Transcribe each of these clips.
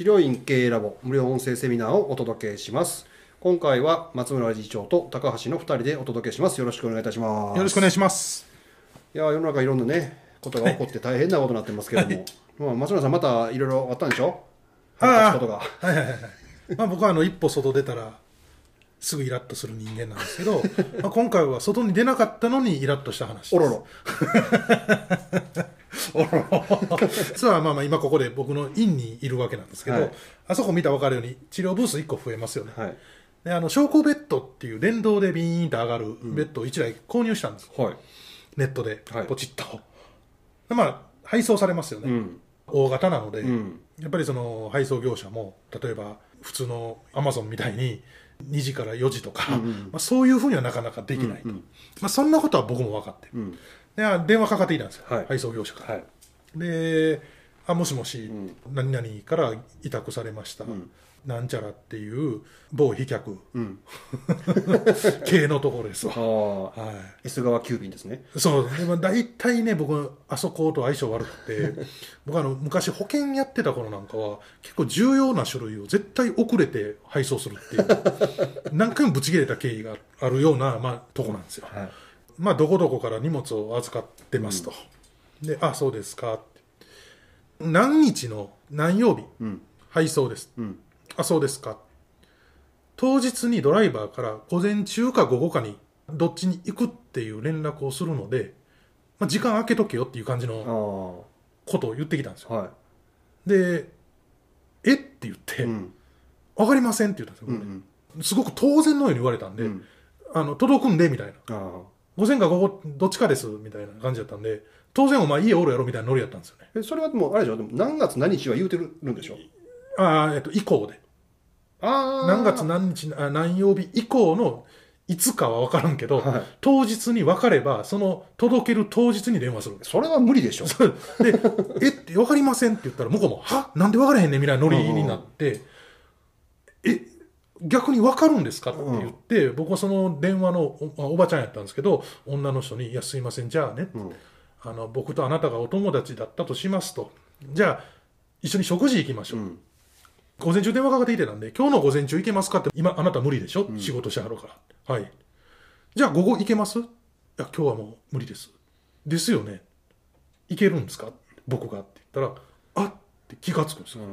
治療院経営ラボ無料音声セミナーをお届けします。今回は松村理事長と高橋の2人でお届けします。よろしくお願いいたします。よろしくお願いします。いや世の中いろんなねことが起こって大変なことになってますけれども、まあ、松村さんまたいろいろあったんでしょ？あことが。はいはいはいはい。まあ僕はあの一歩外出たらすぐイラッとする人間なんですけど、まあ今回は外に出なかったのにイラッとした話です。おろろ おろろ。そうはまあまあ今ここで僕の院にいるわけなんですけど、はいあそこ見たら分かるように治療ブース1個増えますよね。はいであの昇降ベッドっていう電動でビーンと上がるベッドを1台購入したんです。はいネットではいポチッと。でまあ配送されますよね。うん大型なので、うんやっぱりその配送業者も例えば普通のアマゾンみたいに2時から4時とか、うんうん。まあ、そういうふうにはなかなかできないと、うんまあ、そんなことは僕も分かって。るうん。であ電話かかってきたんですよ、はい。配送業者から、はい。であもしもし、ん。何々から委託されました、んなんちゃらっていう某飛脚うん。系のところですわ。はい。S 側急便ですね。そう。でも大体ね僕あそこと相性悪くて 僕あの昔保険やってた頃なんかは結構重要な書類を絶対遅れて配送するっていう 何回もぶち切れた経緯があるような、まあ、とこなんですよ。はい。まあどこどこから荷物を預かってますと、であそうですか。って何日の何曜日うん。配送です。うんあそうですか。当日にドライバーから午前中か午後かにどっちに行くっていう連絡をするので、まあ、時間空けとけよっていう感じのことを言ってきたんですよ。はでえ？って言って、いうん。分かりませんって言ったんですよ、うんうん。すごく当然のように言われたんで、うん。あの届くんでみたいな。あ午前か午後どっちかですみたいな感じだったんで当然お前家おるやろみたいなノリやったんですよね。あえそれはでもあれでしょ？でも何月何日は言うてるんでしょ？ああえっと以降で何月何日あ何曜日以降のいつかは分からんけど、はい。当日に分かればその届ける当日に電話する。それは無理でしょ。で「えって分かりません」って言ったら向こうも「は？なんで分からへんねん」みたいなノリになって「え逆に分かるんですか?」って言って、僕はその電話のおおばちゃんやったんですけど女の人に「いやすいませんじゃあね、うん。あの僕とあなたがお友達だったとしますとじゃあ一緒に食事行きましょう」うん午前中電話かかってきてたんで、今日の午前中行けますかって、今あなた無理でしょ、仕事してはるから。はい。じゃあ午後行けます？いや、今日はもう無理です。ですよね。行けるんですか？僕がって言ったら、あって気がつくんですよ。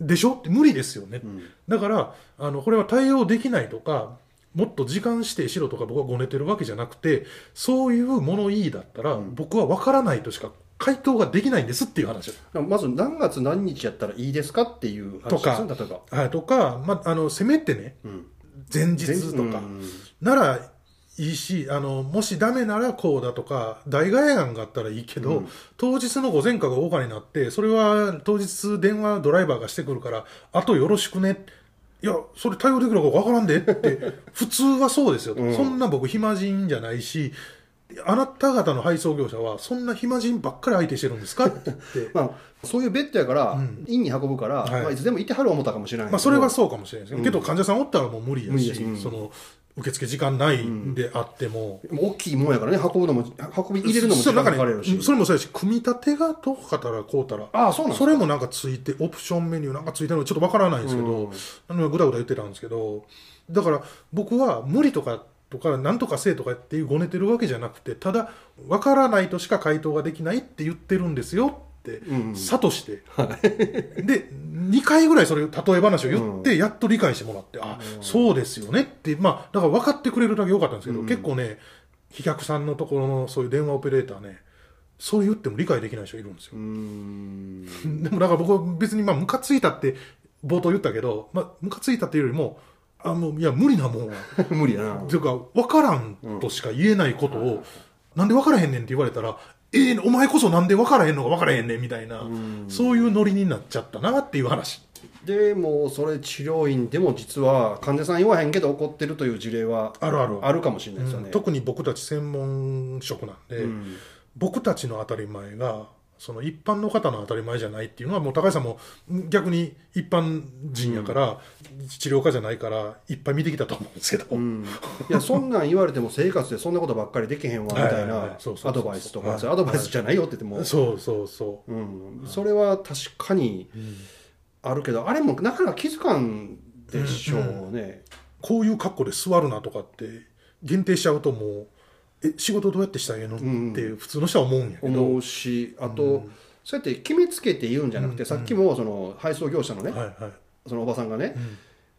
でしょ？って無理ですよね。うんだから、あの、これは対応できないとか、もっと時間指定しろとか僕はごねてるわけじゃなくて、そういう物言いだったら、僕は分からないとしか回答ができないんですっていう話。まず何月何日やったらいいですかっていう話とかですね例えば。はい、とか、まあ、あのせめてね、うん。前日とか。うんならいいしあのもしダメならこうだとか代替案があったらいいけど、うん。当日の午前か午後かになってそれは当日電話ドライバーがしてくるからあとよろしくね。いやそれ対応できるか分からんでって普通はそうですよ、うん。そんな僕暇人じゃないしあなた方の配送業者はそんな暇人ばっかり相手してるんですかって言って。まあ、そういうベッドやから、うん。院に運ぶから、はい。まあ、いつでもいてはる思ったかもしれないまあ、それはそうかもしれないですけど、うん。けど患者さんおったらもう無理やし、うん。その受付時間ないであっても、でも大きいもんやからね運ぶのも運び入れるのも時間かかるし、ね、それもそうやし組み立てがどうかたらこうたらああそうなんそれもなんかついてオプションメニューなんかついてるのちょっとわからないんですけど、ぐだぐだ言ってたんですけどだから僕は無理とかとかなんとかせえとかっていうごねてるわけじゃなくてただわからないとしか回答ができないって言ってるんですよってうん。諭して、で2回ぐらいそれ例え話を言ってやっと理解してもらって、あそうですよねってまあだから分かってくれるだけ良かったんですけど、うん。結構ね飛脚さんのところのそういう電話オペレーターねそう言っても理解できない人いるんですよ。うーん。でもだから僕は別にまあムカついたって冒頭言ったけど、まあ、ムカついたっていうよりもあもういや無理なもん。無理やな。っていうか分からんとしか言えないことを、なんで分からへんねんって言われたらええお前こそなんで分からへんのか分からへんねんみたいな、ん。そういうノリになっちゃったなっていう話。でもそれ治療院でも実は患者さん言わへんけど怒ってるという事例はあるある。あるかもしれないですよね、うん。特に僕たち専門職なんで、うん。僕たちの当たり前がその一般の方の当たり前じゃないっていうのはもう高橋さんも逆に一般人やから、治療家じゃないからいっぱい見てきたと思うんですけど、うん。いや そんなん言われても生活でそんなことばっかりできへんわみたいなアドバイスとはい。かそれアドバイスじゃないよって言っても、そうそうそう。ん、それは確かにあるけどあれもなかなか気づかんでしょうね、こういう格好で座るなとかって限定しちゃうともうえ仕事どうやってしたらええの、ん。って普通の人は思うんやけど、思うしあと、そうやって決めつけて言うんじゃなくて、さっきもその配送業者のね、はいはい。そのおばさんがね、ん。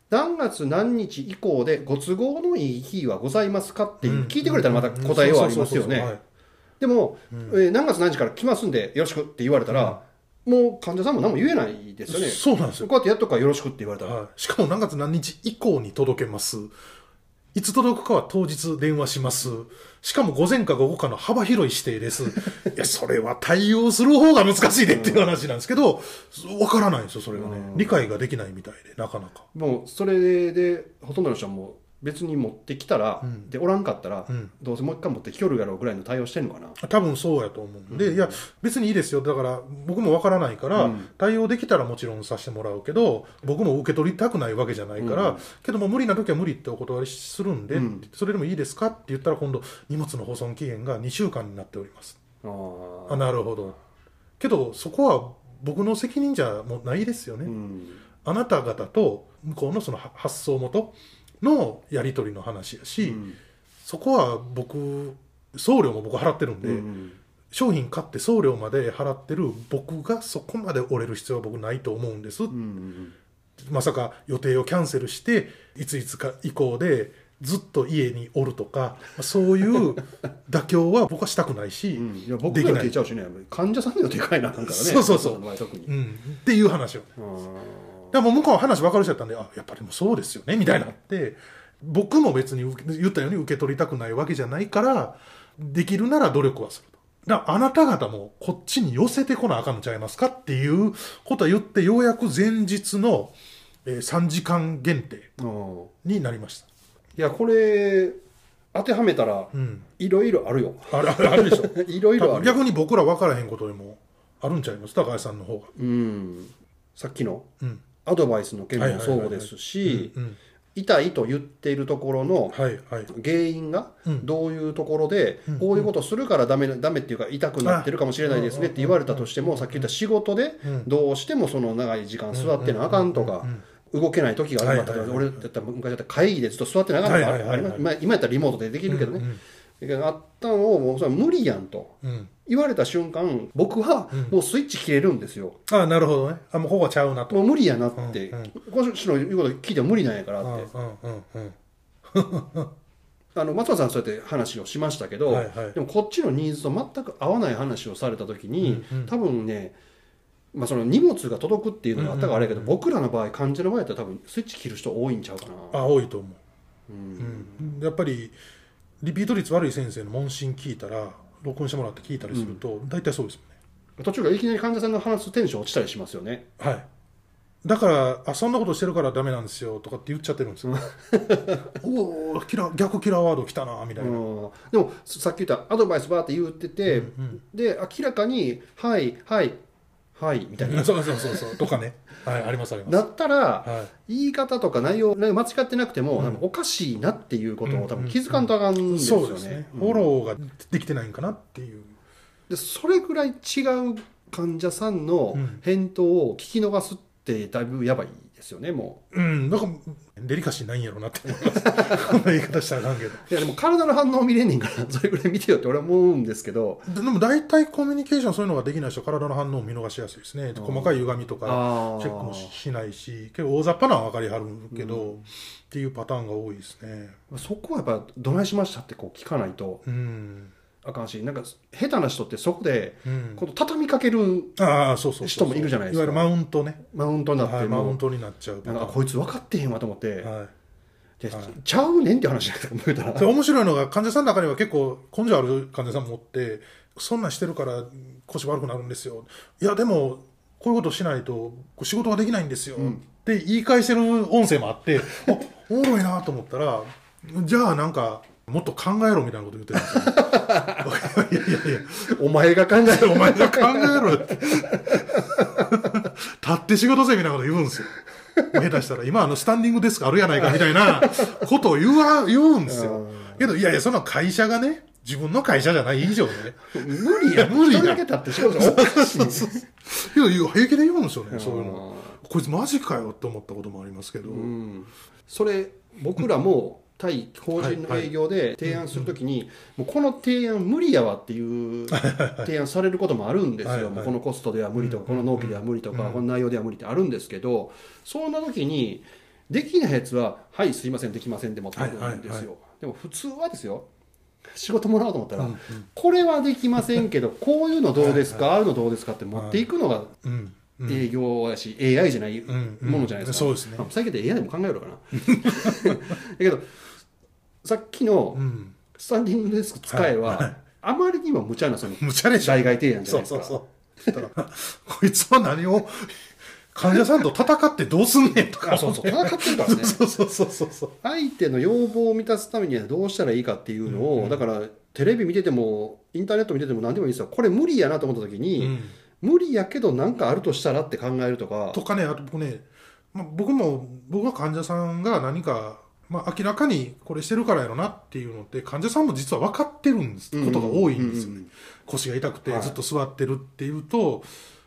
何月何日以降でご都合のいい日はございますかっていう、うん。聞いてくれたらまた答えようありますよね。そうそうそうそうはいでも、えー何月何日から来ますんでよろしくって言われたら、もう患者さん。も何も言えないですよねそうなんですよこうやってやっとくからよろしくって言われたら、はい、しかも何月何日以降に届けます。いつ届くかは当日電話します。しかも午前か午後かの幅広い指定です。いや、それは対応する方が難しいでっていう話なんですけど、わからないんですよ、それがね。理解ができないみたいで、なかなか。もうそれでほとんどの人はもう別に持ってきたら、でおらんかったら、ん。どうせもう一回持ってきよるやろうぐらいの対応してんのかな。多分そうやと思うんで、いや、別にいいですよ。だから、僕もわからないから、対応できたらもちろんさせてもらうけど、僕も受け取りたくないわけじゃないから、けども無理な時は無理ってお断りするんで、それでもいいですかって言ったら今度、荷物の保存期限が2週間になっております。あなるほど。けど、そこは僕の責任じゃもうないですよね。うん。あなた方と向こうのそのは発送元のやり取りの話やし、うん。そこは僕、送料も僕払ってるんで、うん商品買って送料まで払ってる僕がそこまで折れる必要は僕ないと思うんです、うんうんまさか予定をキャンセルしていついつか以降でずっと家におるとかそういう 妥協は僕はしたくないし、うん。いや僕できない。らの手ちゃうしね。患者さんかいななんからね。そうそうそう。うん、っていう話をねあでも向こうは話分かる人だったんであやっぱりもうそうですよねみたいになって僕も別に言ったように受け取りたくないわけじゃないからできるなら努力はすると。だあなた方もこっちに寄せてこなあかんのちゃいますかっていうことを言ってようやく前日の、えー3時間限定になりました。いやこれ当てはめたらうん。いろいろあるよあるあるあるでしょ。いろいろある逆に僕ら分からへんことでもあるんちゃいます？高橋さんの方が。うんさっきの？うん。アドバイスの件もそうですしうん。痛いと言っているところの。原因がうん。どういうところでうんこういうことするからダメダメっていうか痛くなってるかもしれないですねって言われたとしてもさっき言った仕事でうん。どうしてもその長い時間座ってなあかんとかうん動けない時があるはいはいはい俺だったら昔だったら会議でずっと座ってなあかんとかはいはいはいはい。ありますまあ今やったらリモートでできるけどねだけどあったのをもうそれは無理やんとうん。うん。言われた瞬間僕はもうスイッチ切れるんですよあなるほどね。あ、もうここはちゃうなと。もう無理やなってうんうんこの人の言うこと聞いても無理なんやからうんってうんうんうん。あの松原さんそうやって話をしましたけど、はいはいでもこっちのニーズと全く合わない話をされた時に、うんうん多分ね、まあ、その荷物が届くっていうのがあったからあれやけど、うん僕らの場合患者の場合やったら多分スイッチ切る人多いんちゃうかな。あ、多いと思う。うんうん、やっぱりリピート率悪い先生の問診聞いたら録音してもらって聞いたりすると、大体そうですもんね。途中からいきなり患者さんが話すテンション落ちたりしますよね。はい。だからあそんなことしてるからダメなんですよとかって言っちゃってるんですよ。おおキラ逆キラーワード来たなみたいな、うん。でもさっき言ったアドバイスバーって言ってて、うん。で明らかに「はいはいはい」みたいな。そうそうそうそう。とかね。はいありますあります。だったらはい。言い方とか内容間違ってなくても、うん。おかしいなっていうことうんを多分気づかんとあかんですよね。そうですね、うんフォローができてないんかなっていう。でそれぐらい違う患者さんのうん。返答を聞き逃すってだいぶやばいですよねもう。んなんかデリカシーないんやろうなって思いますこんな言い方したらあかんけど。ういやでも体の反応見れんねんから それぐらい見てよって俺は思うんですけど。ででも大体コミュニケーションそういうのができない人は体の反応を見逃しやすいですね。細かい歪みとかあー。チェックもしないし結構大雑把なのは分かりはるけど、っていうパターンが多いですね。そこはやっぱどないしましたってこう聞かないと。うん、あかんしなんか下手な人ってそこでうん、この畳みかけるああそうそうそう人もいるじゃないですか。いわゆるマウントね。マウントになってはい、マウもントになっちゃう。なんかこいつ分かってへんわと思って、はい。ではい。ちゃうねんって話じゃないですかたら。で面白いのが患者さんの中には結構根性ある患者さんもおってそんなんしてるから腰悪くなるんですよ。いやでもこういうことしないと仕事ができないんですよ、って言い返してる音声もあって あおもろいなと思ったらじゃあなんかもっと考えろみたいなこと言ってるんですよいやいやいやお前が考えろお前が考えろよって。立って仕事せみたいなこと言うんですよ。下手したら、今あのスタンディングデスクあるやないかみたいなことを言わ、言うんですよ。けど、いやいや、その会社がね、自分の会社じゃない以上ね。無理や無理やだけ立って仕事がおかしいいやいや、平気で言うんですよね、そういうの。こいつマジかよって思ったこともありますけど、うん、それ僕らも対法人の営業で提案するときに、もうこの提案無理やわっていう提案されることもあるんですよ、このコストでは無理とか、この納期では無理とか、うん。この内容では無理ってあるんですけど、そんな時に、できないやつは、はい、すいません、できませんでもってくるんですよ、でも普通はですよ、仕事もらおうと思ったら、うんうん。これはできませんけど、こういうのどうですか、ああいうのどうですかって持っていくのが営業やし、AI じゃないうんうん。ものじゃないですか、そうですね。まあ最近で AI でも考えようかな。だけどさっきのうん。スタンディングデスク使えは、はいはい。あまりにも無茶なその無茶でしょ。代替提案じゃないですか。そうそうそう。こいつは何を患者さんと戦ってどうすんねんとか。あそうそう戦ってるからね。そうそうそうそうそう。相手の要望を満たすためにはどうしたらいいかっていうのを、だからテレビ見ててもインターネット見てても何でもいいですよ。これ無理やなと思った時に、うん無理やけど何かあるとしたらって考えるとか。とかねあと僕ね、まあ、僕も僕は患者さんが何か、まあ、明らかにこれしてるからやろなっていうのって患者さんも実は分かってるんです。うん。ことが多いんですよね、うん腰が痛くてはい。ずっと座ってるっていうと、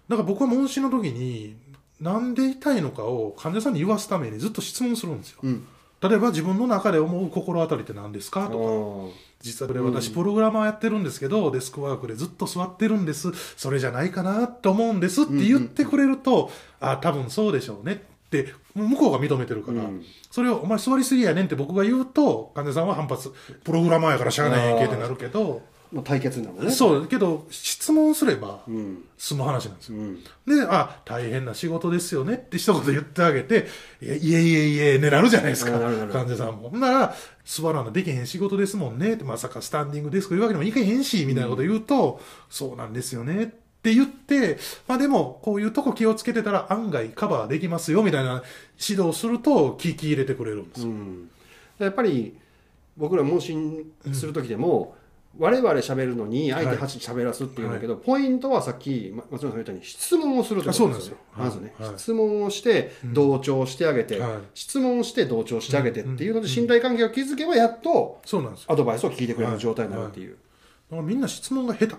だから僕は問診の時になんで痛いのかを患者さんに言わすためにずっと質問するんですよ。うん例えば自分の中で思う心当たりって何ですか？とか。あ実はこれ私プログラマーやってるんですけど、デスクワークでずっと座ってるんです。それじゃないかなと思うんですって言ってくれると、あ多分そうでしょうね。って向こうが認めてるから、うん。それをお前座りすぎやねんって僕が言うと患者さんは反発。プログラマーやからしゃあないやんけってなるけど、まあ対決になるのね。そう。けど質問すればうん。済む話なんですよ。うん。で、あ、大変な仕事ですよねって一言言ってあげて、いえいえいえ、ねなるじゃないですか患者さんも。ほんなら、座らなできへん仕事ですもんねって、まさかスタンディングデスクいうわけにもいけへんし、みたいなこと言うと、そうなんですよねって言って、まあでも、こういうとこ気をつけてたら案外カバーできますよ、みたいな指導をすると、聞き入れてくれるんですよ。うん、やっぱり僕ら問診する時でも、我々喋るのに相手8喋らすっていうんだけど、ポイントはさっきま松村さんが言ったように質問をするということですよ。まずね、はい。質問をして同調してあげて、はい。質問して同調してあげてっていうので信頼関係を築けばやっと。アドバイスを聞いてくれる状態になるっていう、だからみんな質問が下手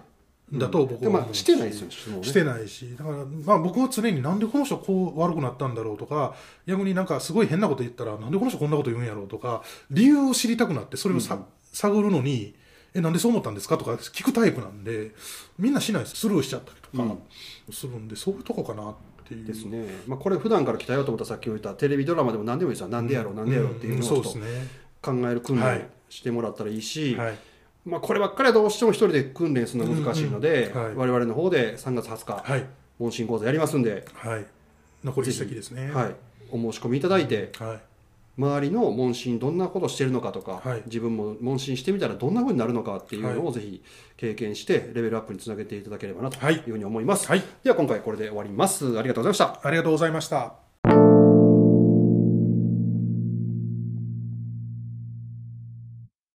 だと僕ではし。てないですよしてないし。だから、まあ、僕は常になんでこの人こう悪くなったんだろうとか逆になんかすごい変なこと言ったらなんでこの人こんなこと言うんやろうとか理由を知りたくなってそれをさ、探るのにえなんでそう思ったんですか？とか聞くタイプなんでみんなしないです。スルーしちゃったりとかするんで、そういうとこかなっていう。ですね、まあ、これ普段から鍛えようと思ったらさっき言ったテレビドラマでも何でもいいですよ。なんでやろうなんでやろうっていうのをちょっと考える訓練はい。してもらったらいいし、はい。まあ、こればっかりはどうしても一人で訓練するのは難しいので、うんうんはい。我々の方で3月20日、はい。問診講座やりますんで、はい。残り一席ですね。はい、お申し込みいただいて、はい周りの問診どんなことしてるのかとか、はい自分も問診してみたらどんな風になるのかっていうのをぜひ経験してレベルアップにつなげていただければなとはいいうふうに思います。はいでは今回これで終わります。ありがとうございました。ありがとうございました